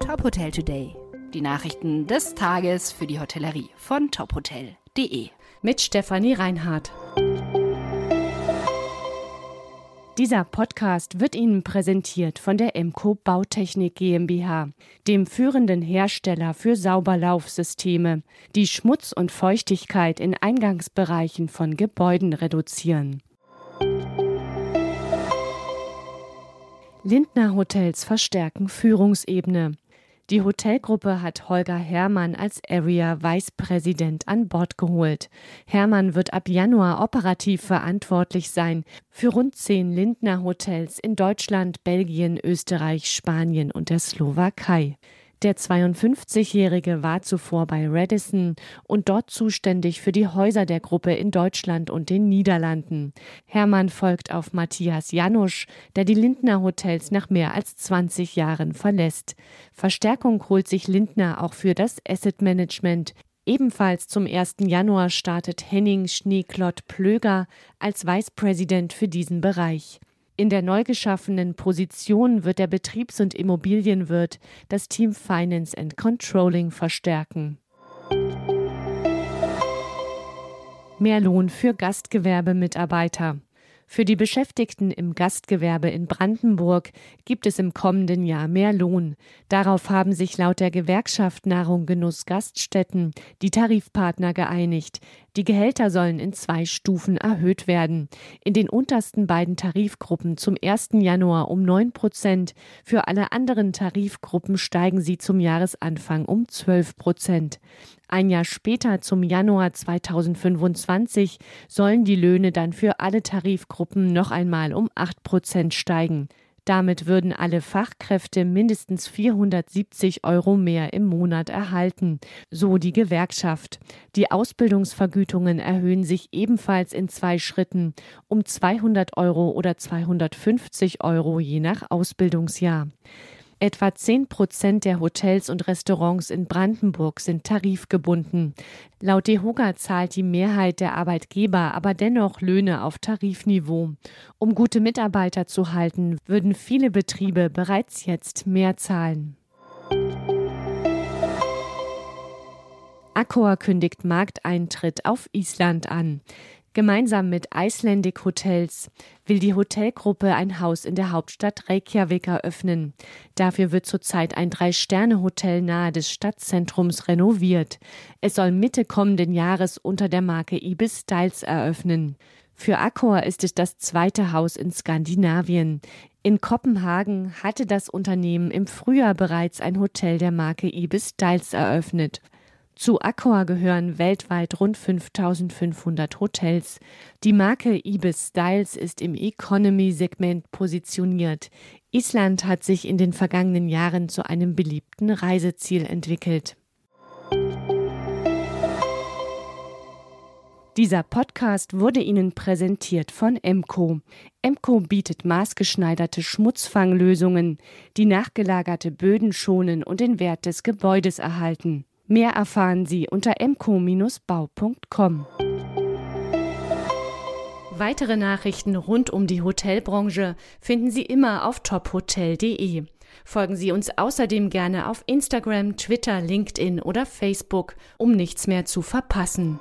Top Hotel Today. Die Nachrichten des Tages für die Hotellerie von tophotel.de. Mit Stefanie Reinhardt. Dieser Podcast wird Ihnen präsentiert von der Emco Bautechnik GmbH, dem führenden Hersteller für Sauberlaufsysteme, die Schmutz und Feuchtigkeit in Eingangsbereichen von Gebäuden reduzieren. Lindner Hotels verstärken Führungsebene. Die Hotelgruppe hat Holger Herrmann als Area Vice President an Bord geholt. Herrmann wird ab Januar operativ verantwortlich sein für rund zehn Lindner Hotels in Deutschland, Belgien, Österreich, Spanien und der Slowakei. Der 52-Jährige war zuvor bei Radisson und dort zuständig für die Häuser der Gruppe in Deutschland und den Niederlanden. Hermann folgt auf Matthias Janusch, der die Lindner Hotels nach mehr als 20 Jahren verlässt. Verstärkung holt sich Lindner auch für das Asset Management. Ebenfalls zum 1. Januar startet Henning Schneeklott-Plöger als Vice President für diesen Bereich. In der neu geschaffenen Position wird der Betriebs- und Immobilienwirt das Team Finance and Controlling verstärken. Mehr Lohn für Gastgewerbemitarbeiter. Für die Beschäftigten im Gastgewerbe in Brandenburg gibt es im kommenden Jahr mehr Lohn. Darauf haben sich laut der Gewerkschaft Nahrung Genuss Gaststätten die Tarifpartner geeinigt. Die Gehälter sollen in zwei Stufen erhöht werden. In den untersten beiden Tarifgruppen zum 1. Januar um 9 Prozent. Für alle anderen Tarifgruppen steigen sie zum Jahresanfang um 12 Prozent. Ein Jahr später, zum Januar 2025, sollen die Löhne dann für alle Tarifgruppen noch einmal um 8 Prozent steigen. Damit würden alle Fachkräfte mindestens 470 Euro mehr im Monat erhalten, so die Gewerkschaft. Die Ausbildungsvergütungen erhöhen sich ebenfalls in zwei Schritten um 200 Euro oder 250 Euro je nach Ausbildungsjahr. Etwa 10 Prozent der Hotels und Restaurants in Brandenburg sind tarifgebunden. Laut DEHOGA zahlt die Mehrheit der Arbeitgeber aber dennoch Löhne auf Tarifniveau. Um gute Mitarbeiter zu halten, würden viele Betriebe bereits jetzt mehr zahlen. Accor kündigt Markteintritt auf Island an. Gemeinsam mit Icelandic Hotels will die Hotelgruppe ein Haus in der Hauptstadt Reykjavik eröffnen. Dafür wird zurzeit ein Drei-Sterne-Hotel nahe des Stadtzentrums renoviert. Es soll Mitte kommenden Jahres unter der Marke Ibis Styles eröffnen. Für Accor ist es das zweite Haus in Skandinavien. In Kopenhagen hatte das Unternehmen im Frühjahr bereits ein Hotel der Marke Ibis Styles eröffnet. Zu Accor gehören weltweit rund 5500 Hotels. Die Marke Ibis Styles ist im Economy-Segment positioniert. Island hat sich in den vergangenen Jahren zu einem beliebten Reiseziel entwickelt. Dieser Podcast wurde Ihnen präsentiert von Emco. Emco bietet maßgeschneiderte Schmutzfanglösungen, die nachgelagerte Böden schonen und den Wert des Gebäudes erhalten. Mehr erfahren Sie unter mco-bau.com. Weitere Nachrichten rund um die Hotelbranche finden Sie immer auf tophotel.de. Folgen Sie uns außerdem gerne auf Instagram, Twitter, LinkedIn oder Facebook, um nichts mehr zu verpassen.